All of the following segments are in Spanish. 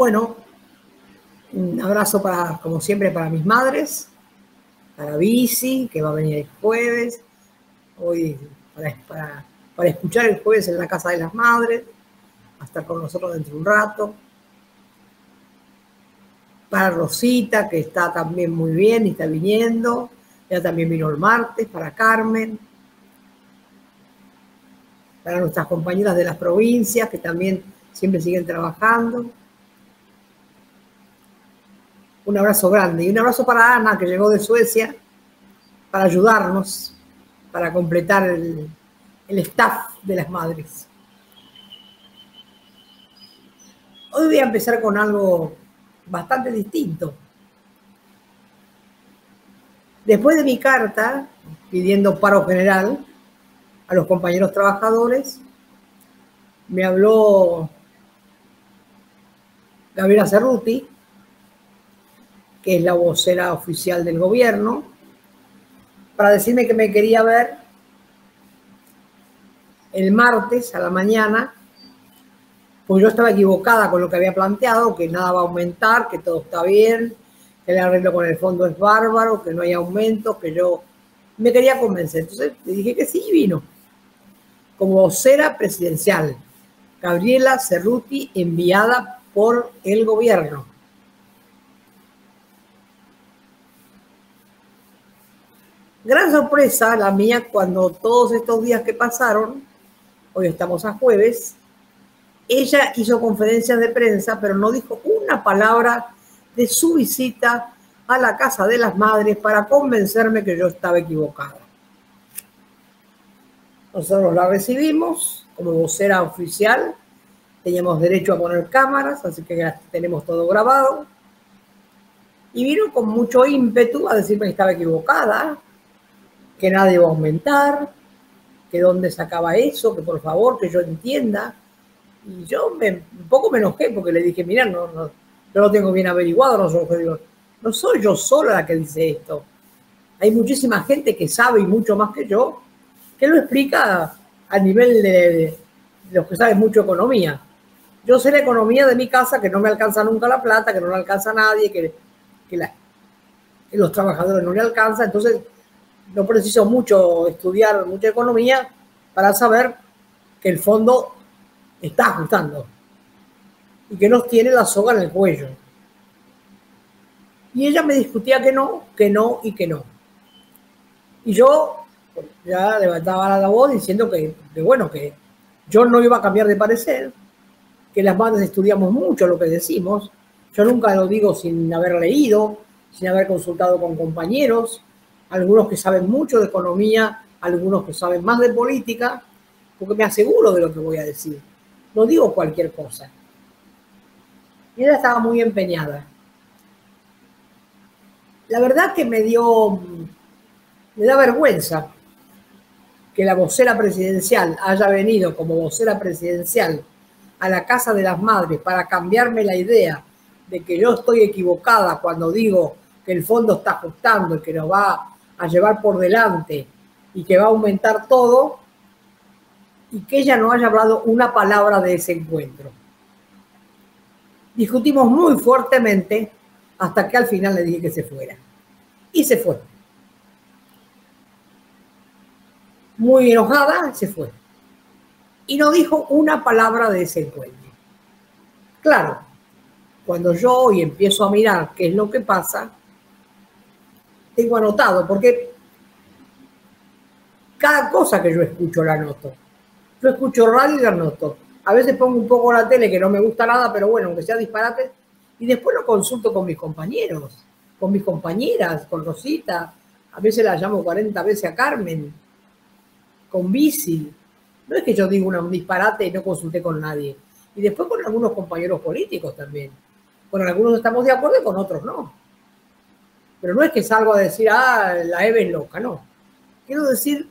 Bueno, un abrazo para, como siempre, para mis madres, para Bici, que va a venir el jueves, hoy para, para, escuchar el jueves en la Casa de las Madres, a estar con nosotros dentro de un rato. Para Rosita, que está también muy bien y está viniendo. Ella también vino el martes, para Carmen. Para nuestras compañeras de las provincias, que también siempre siguen trabajando. Un abrazo grande y un abrazo para Ana, que llegó de Suecia, para ayudarnos, para completar el, el staff de las madres. Hoy voy a empezar con algo bastante distinto. Después de mi carta pidiendo paro general a los compañeros trabajadores, me habló Gabriela Cerruti, que es la vocera oficial del gobierno, para decirme que me quería ver el martes a la mañana, pues yo estaba equivocada con lo que había planteado, que nada va a aumentar, que todo está bien, que el arreglo con el fondo es bárbaro, que no hay aumento, que yo me quería convencer. Entonces le dije que sí y vino. Como vocera presidencial, Gabriela Cerruti, enviada por el gobierno. Gran sorpresa la mía cuando todos estos días que pasaron, hoy estamos a jueves, ella hizo conferencias de prensa, pero no dijo una palabra de su visita a la casa de las madres para convencerme que yo estaba equivocada. Nosotros la recibimos como vocera oficial, teníamos derecho a poner cámaras, así que tenemos todo grabado. Y vino con mucho ímpetu a decirme que estaba equivocada, que nadie iba a aumentar, que dónde sacaba eso, que por favor, que yo entienda. Y yo me, un poco me enojé porque le dije, mira, no, no, yo lo tengo bien averiguado, no soy, soy yo sola la que dice esto. Hay muchísima gente que sabe y mucho más que yo, que lo explica a nivel de, los que saben mucho economía. Yo sé la economía de mi casa, que no me alcanza nunca la plata, que no le alcanza nadie, que, que, que los trabajadores no le alcanza. Entonces, no preciso mucho estudiar mucha economía para saber que el fondo está ajustando y que nos tiene la soga en el cuello. Y ella me discutía que no, que no y que no. Y yo ya levantaba la voz diciendo que, bueno, que yo no iba a cambiar de parecer, que las madres estudiamos mucho lo que decimos. Yo nunca lo digo sin haber leído, sin haber consultado con compañeros, algunos que saben mucho de economía, algunos que saben más de política, porque me aseguro de lo que voy a decir. No digo cualquier cosa. Y ella estaba muy empeñada. La verdad que me dio, me da vergüenza que la vocera presidencial haya venido como vocera presidencial a la casa de las madres para cambiarme la idea de que yo estoy equivocada cuando digo que el fondo está ajustando y que nos va a llevar por delante y que va a aumentar todo y que ella no haya hablado una palabra de ese encuentro. Discutimos muy fuertemente hasta que al final le dije que se fuera. Y se fue. Muy enojada, se fue. Y no dijo una palabra de ese encuentro. Claro, cuando yo hoy empiezo a mirar qué es lo que pasa, tengo anotado, porque cada cosa que yo escucho la anoto. Yo escucho radio y la anoto. A veces pongo un poco la tele que no me gusta nada, pero bueno, aunque sea disparate, y después lo consulto con mis compañeros, con mis compañeras, con Rosita. A veces la llamo 40 veces a Carmen, con Bici. No es que yo diga un disparate y no consulté con nadie. Y después con algunos compañeros políticos también. Con algunos estamos de acuerdo y con otros no. Pero no es que salgo a decir, ah, la EVE es loca, no. Quiero decir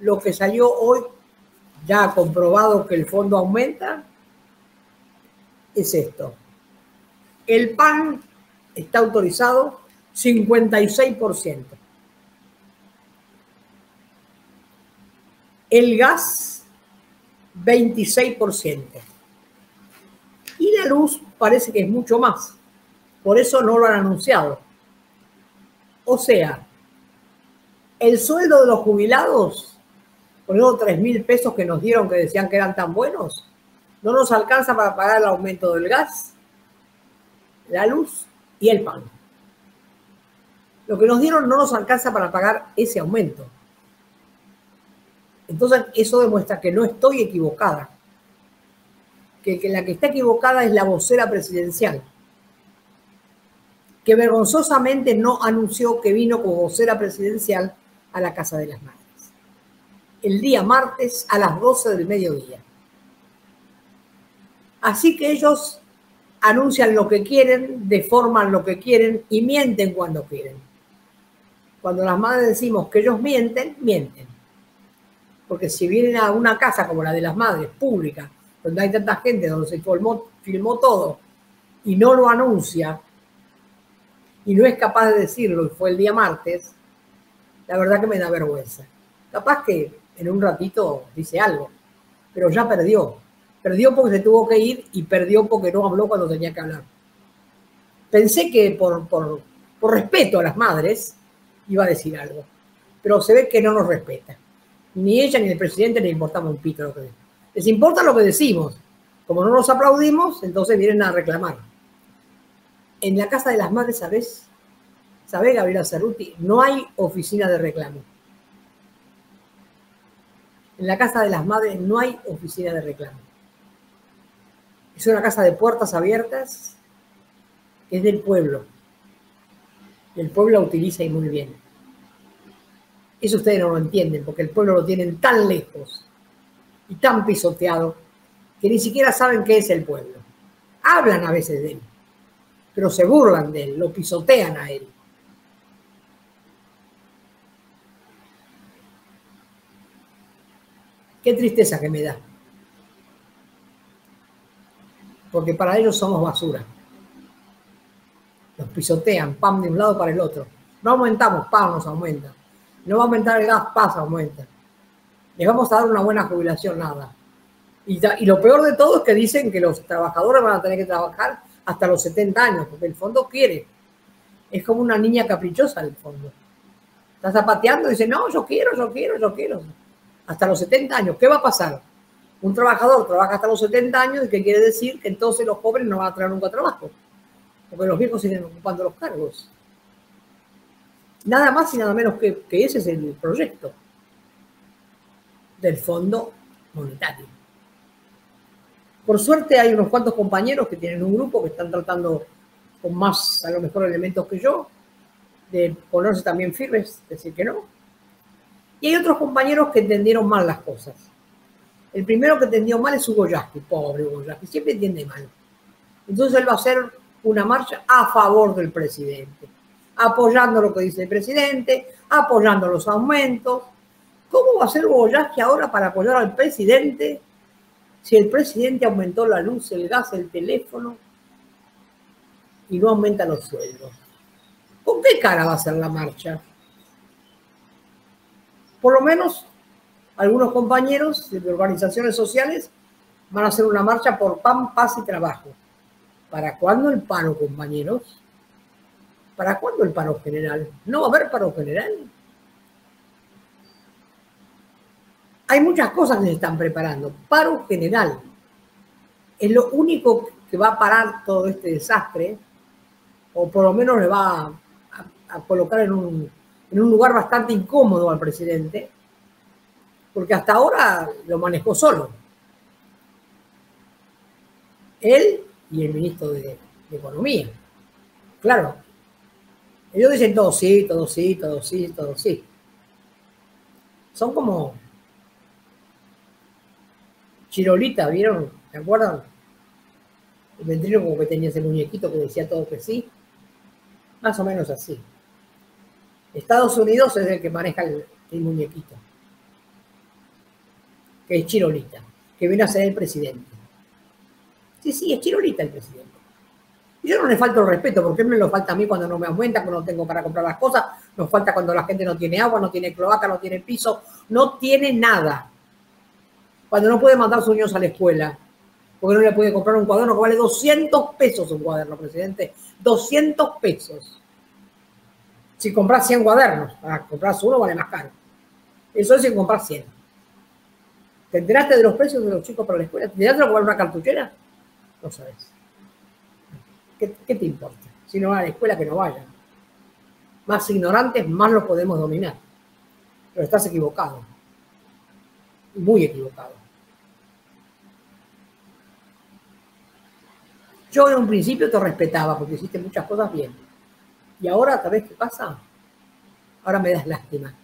lo que salió hoy, ya comprobado que el fondo aumenta, es esto. El PAN está autorizado 56%. El gas, 26%. Y la luz parece que es mucho más. Por eso no lo han anunciado. O sea, el sueldo de los jubilados, por esos 3 mil pesos que nos dieron que decían que eran tan buenos, no nos alcanza para pagar el aumento del gas, la luz y el pan. Lo que nos dieron no nos alcanza para pagar ese aumento. Entonces, eso demuestra que no estoy equivocada. Que, que, la que está equivocada es la vocera presidencial, que vergonzosamente no anunció que vino como vocera presidencial a la Casa de las Madres. El día martes a las 12 del mediodía. Así que ellos anuncian lo que quieren, deforman lo que quieren y mienten cuando quieren. Cuando las madres decimos que ellos mienten, mienten. Porque si vienen a una casa como la de las madres, pública, donde hay tanta gente, donde se filmó, filmó todo, y no lo anuncia, y no es capaz de decirlo, y fue el día martes, la verdad que me da vergüenza. Capaz que en un ratito dice algo, pero ya perdió. Perdió porque se tuvo que ir y perdió porque no habló cuando tenía que hablar. Pensé que por, por, respeto a las madres iba a decir algo, pero se ve que no nos respeta. Ni ella ni el presidente le importamos un pito lo que Les importa lo que decimos. Como no nos aplaudimos, entonces vienen a reclamar. En la casa de las madres, ¿sabes? ¿Sabe, Gabriela Cerruti? No hay oficina de reclamo. En la casa de las madres no hay oficina de reclamo. Es una casa de puertas abiertas que es del pueblo. el pueblo la utiliza y muy bien. Eso ustedes no lo entienden, porque el pueblo lo tienen tan lejos y tan pisoteado que ni siquiera saben qué es el pueblo. Hablan a veces de él, pero se burlan de él, lo pisotean a él. Qué tristeza que me da porque para ellos somos basura. Nos pisotean, pam, de un lado para el otro. No aumentamos, pam, nos aumenta. No va a aumentar el gas, pasa, aumenta. Les vamos a dar una buena jubilación, nada. Y, y, lo peor de todo es que dicen que los trabajadores van a tener que trabajar hasta los 70 años, porque el fondo quiere. Es como una niña caprichosa el fondo. Está zapateando y dice, no, yo quiero, yo quiero, yo quiero. Hasta los 70 años, ¿qué va a pasar? un trabajador trabaja hasta los 70 años, ¿qué quiere decir? Que entonces los jóvenes no van a tener nunca trabajo, porque los viejos siguen ocupando los cargos. Nada más y nada menos que, que ese es el proyecto del Fondo Monetario. Por suerte hay unos cuantos compañeros que tienen un grupo que están tratando con más, a lo mejor, elementos que yo, de ponerse también firmes, decir que no. Y hay otros compañeros que entendieron mal las cosas el primero que entendió mal es Hugo Yasky, pobre Hugo Yasky, siempre entiende mal. Entonces él va a hacer una marcha a favor del presidente, apoyando lo que dice el presidente, apoyando los aumentos. ¿Cómo va a ser Hugo Yasky ahora para apoyar al presidente si el presidente aumentó la luz, el gas, el teléfono y no aumenta los sueldos? ¿Con qué cara va a ser la marcha? Por lo menos algunos compañeros de organizaciones sociales van a hacer una marcha por pan, paz y trabajo. ¿Para cuándo el paro, compañeros? ¿Para cuándo el paro general? ¿No va a haber paro general? Hay muchas cosas que se están preparando. Paro general es lo único que va a parar todo este desastre, o por lo menos le va a, colocar en un, lugar bastante incómodo al presidente porque hasta ahora lo manejó solo. Él y el ministro de, Economía. Claro. Ellos dicen todo sí, todo sí, todo sí, todo sí. Son como Chirolita, ¿vieron? ¿Se acuerdan? El ventrilo como que tenía ese muñequito que decía todo que sí. Más o menos así. Estados Unidos es el que maneja el muñequito que es Chirolita, que viene a ser el presidente. Sí, sí, es Chirolita el presidente. Yo no le falto el respeto, porque me lo falta a mí cuando no me aumenta, cuando no tengo para comprar las cosas, nos falta cuando la gente no tiene agua, no tiene cloaca, no tiene piso, no tiene nada. Cuando no puede mandar a sus niños a la escuela, porque no le puede comprar un cuaderno que vale 200 pesos un cuaderno, presidente. 200 pesos. Si compras 100 cuadernos, para comprar uno vale más caro. Eso es si compras 100. ¿Te enteraste de los precios de los chicos para la escuela? ¿Te enteraste de vale una cartuchera? No sabes. ¿Qué, ¿Qué, te importa? Si no van a la escuela, que no vayan. Más ignorantes, más lo podemos dominar. Pero estás equivocado. Muy equivocado. Yo en un principio te respetaba porque hiciste muchas cosas bien. Y ahora, ¿sabes qué pasa? Ahora me das lástima.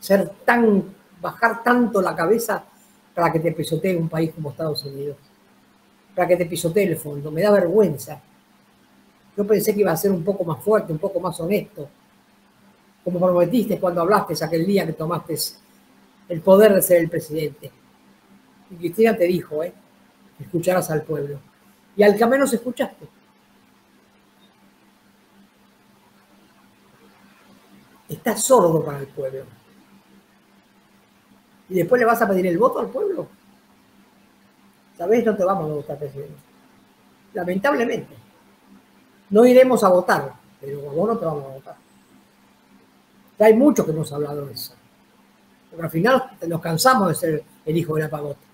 Ser tan, bajar tanto la cabeza para que te pisotee un país como Estados Unidos. Para que te pisotee el fondo. Me da vergüenza. Yo pensé que iba a ser un poco más fuerte, un poco más honesto. Como prometiste cuando hablaste aquel día que tomaste el poder de ser el presidente. Y Cristina te dijo, ¿eh? Escucharás al pueblo y al que menos escuchaste. Estás sordo para el pueblo. Y después le vas a pedir el voto al pueblo. ¿Sabes? No te vamos a votar, presidente. Lamentablemente. No iremos a votar, pero vos no te vamos a votar. Ya hay muchos que hemos hablado de eso. Porque al final nos cansamos de ser el hijo de la pagota.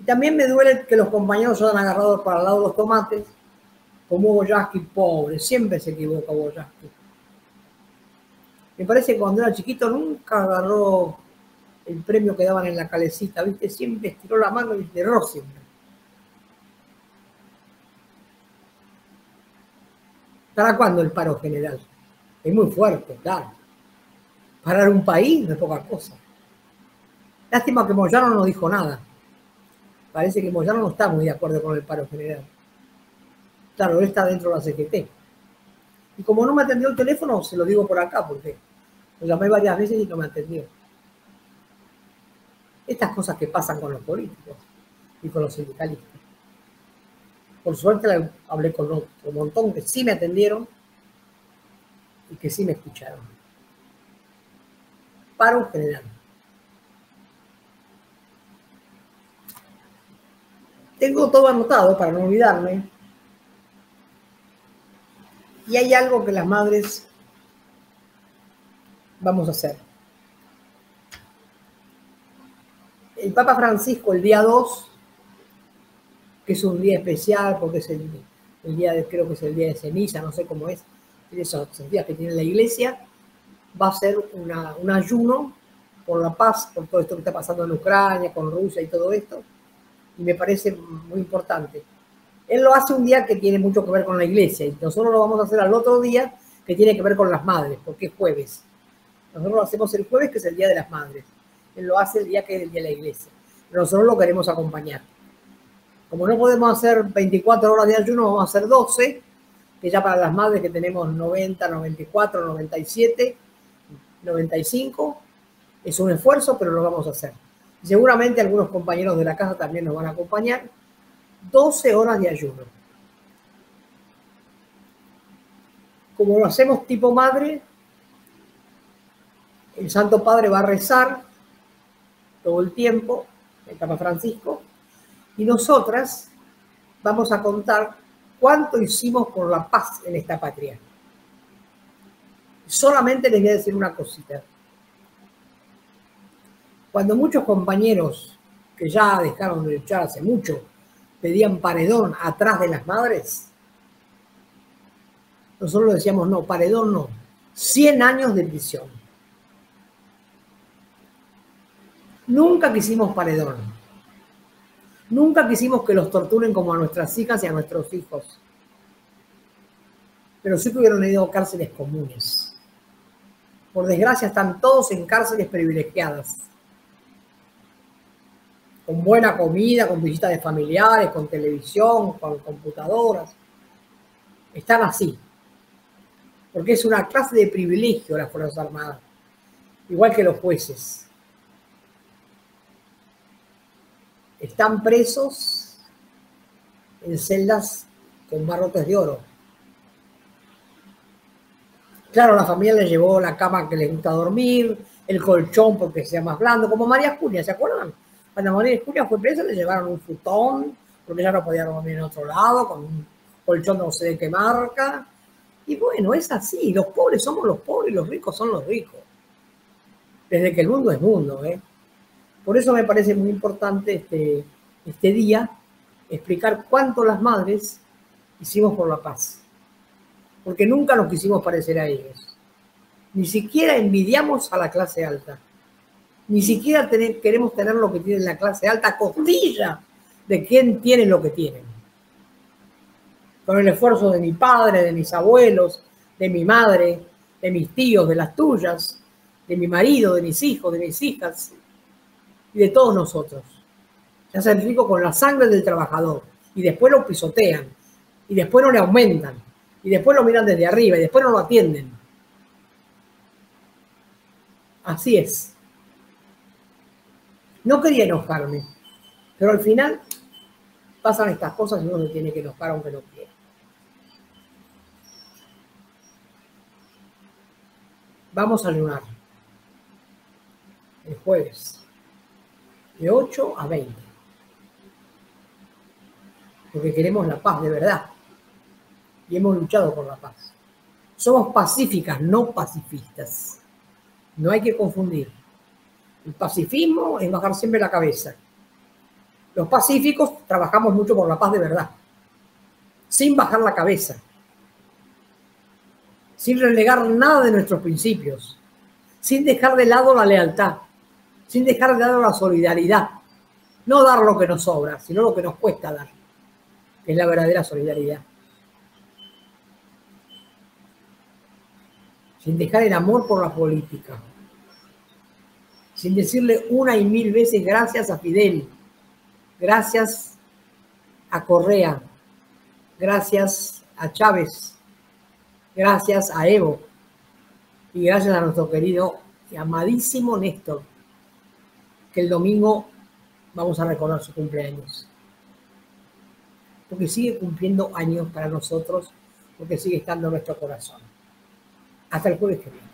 Y también me duele que los compañeros se han agarrado para el lado de los tomates, como Boyaski, pobre, siempre se equivoca Boyaski. Me parece que cuando era chiquito nunca agarró el premio que daban en la calecita, ¿viste? Siempre estiró la mano y cerró siempre. ¿Para cuándo el paro general? Es muy fuerte, claro. Parar un país no es poca cosa. Lástima que Moyano no dijo nada parece que Moyano no está muy de acuerdo con el paro general. Claro, él está dentro de la CGT. Y como no me atendió el teléfono, se lo digo por acá, porque lo llamé varias veces y no me atendió. Estas cosas que pasan con los políticos y con los sindicalistas. Por suerte hablé con un montón que sí me atendieron y que sí me escucharon. Paro general. Tengo todo anotado para no olvidarme. Y hay algo que las madres vamos a hacer. El Papa Francisco el día 2, que es un día especial porque es el, día de, creo que es el día de ceniza, no sé cómo es, esos días que tiene la iglesia, va a ser un ayuno por la paz, por todo esto que está pasando en Ucrania, con Rusia y todo esto y me parece muy importante. Él lo hace un día que tiene mucho que ver con la iglesia y nosotros lo vamos a hacer al otro día que tiene que ver con las madres, porque es jueves. Nosotros lo hacemos el jueves, que es el Día de las Madres. Él lo hace el día que es el Día de la Iglesia. Nosotros lo queremos acompañar. Como no podemos hacer 24 horas de ayuno, vamos a hacer 12, que ya para las madres que tenemos 90, 94, 97, 95, es un esfuerzo, pero lo vamos a hacer. Seguramente algunos compañeros de la casa también nos van a acompañar. 12 horas de ayuno. Como lo hacemos tipo madre, el Santo Padre va a rezar todo el tiempo, el Papa Francisco, y nosotras vamos a contar cuánto hicimos por la paz en esta patria. Solamente les voy a decir una cosita. Cuando muchos compañeros que ya dejaron de luchar hace mucho pedían paredón atrás de las madres, nosotros decíamos, no, paredón no, 100 años de prisión. Nunca quisimos paredón. Nunca quisimos que los torturen como a nuestras hijas y a nuestros hijos. Pero sí hubieran ido cárceles comunes. Por desgracia están todos en cárceles privilegiadas con buena comida, con visitas de familiares, con televisión, con computadoras. Están así. Porque es una clase de privilegio las Fuerzas Armadas, igual que los jueces. Están presos en celdas con barrotes de oro. Claro, la familia le llevó la cama que les gusta dormir, el colchón porque sea más blando, como María Julia, ¿se acuerdan? Cuando María Julia fue presa le llevaron un futón, porque ya no podía dormir en otro lado, con un colchón no sé de qué marca. Y bueno, es así, los pobres somos los pobres y los ricos son los ricos. Desde que el mundo es mundo, ¿eh? Por eso me parece muy importante este, este día explicar cuánto las madres hicimos por la paz. Porque nunca nos quisimos parecer a ellos. Ni siquiera envidiamos a la clase alta. Ni siquiera queremos tener lo que tiene la clase alta, costilla de quien tiene lo que tienen. Con el esfuerzo de mi padre, de mis abuelos, de mi madre, de mis tíos, de las tuyas, de mi marido, de mis hijos, de mis hijas y de todos nosotros. Se hace rico con la sangre del trabajador y después lo pisotean y después no le aumentan y después lo miran desde arriba y después no lo atienden. Así es. No quería enojarme, pero al final pasan estas cosas y uno se tiene que enojar aunque no quiera. Vamos a lunar el jueves de 8 a 20. Porque queremos la paz de verdad. Y hemos luchado por la paz. Somos pacíficas, no pacifistas. No hay que confundir. El pacifismo es bajar siempre la cabeza. Los pacíficos trabajamos mucho por la paz de verdad, sin bajar la cabeza, sin relegar nada de nuestros principios, sin dejar de lado la lealtad, sin dejar de lado la solidaridad. No dar lo que nos sobra, sino lo que nos cuesta dar, es la verdadera solidaridad. Sin dejar el amor por la política, sin decirle una y mil veces gracias a Fidel, gracias a Correa, gracias a Chávez, gracias a Evo y gracias a nuestro querido y amadísimo Néstor, que el domingo vamos a recordar su cumpleaños. Porque sigue cumpliendo años para nosotros, porque sigue estando en nuestro corazón. Hasta el jueves que viene.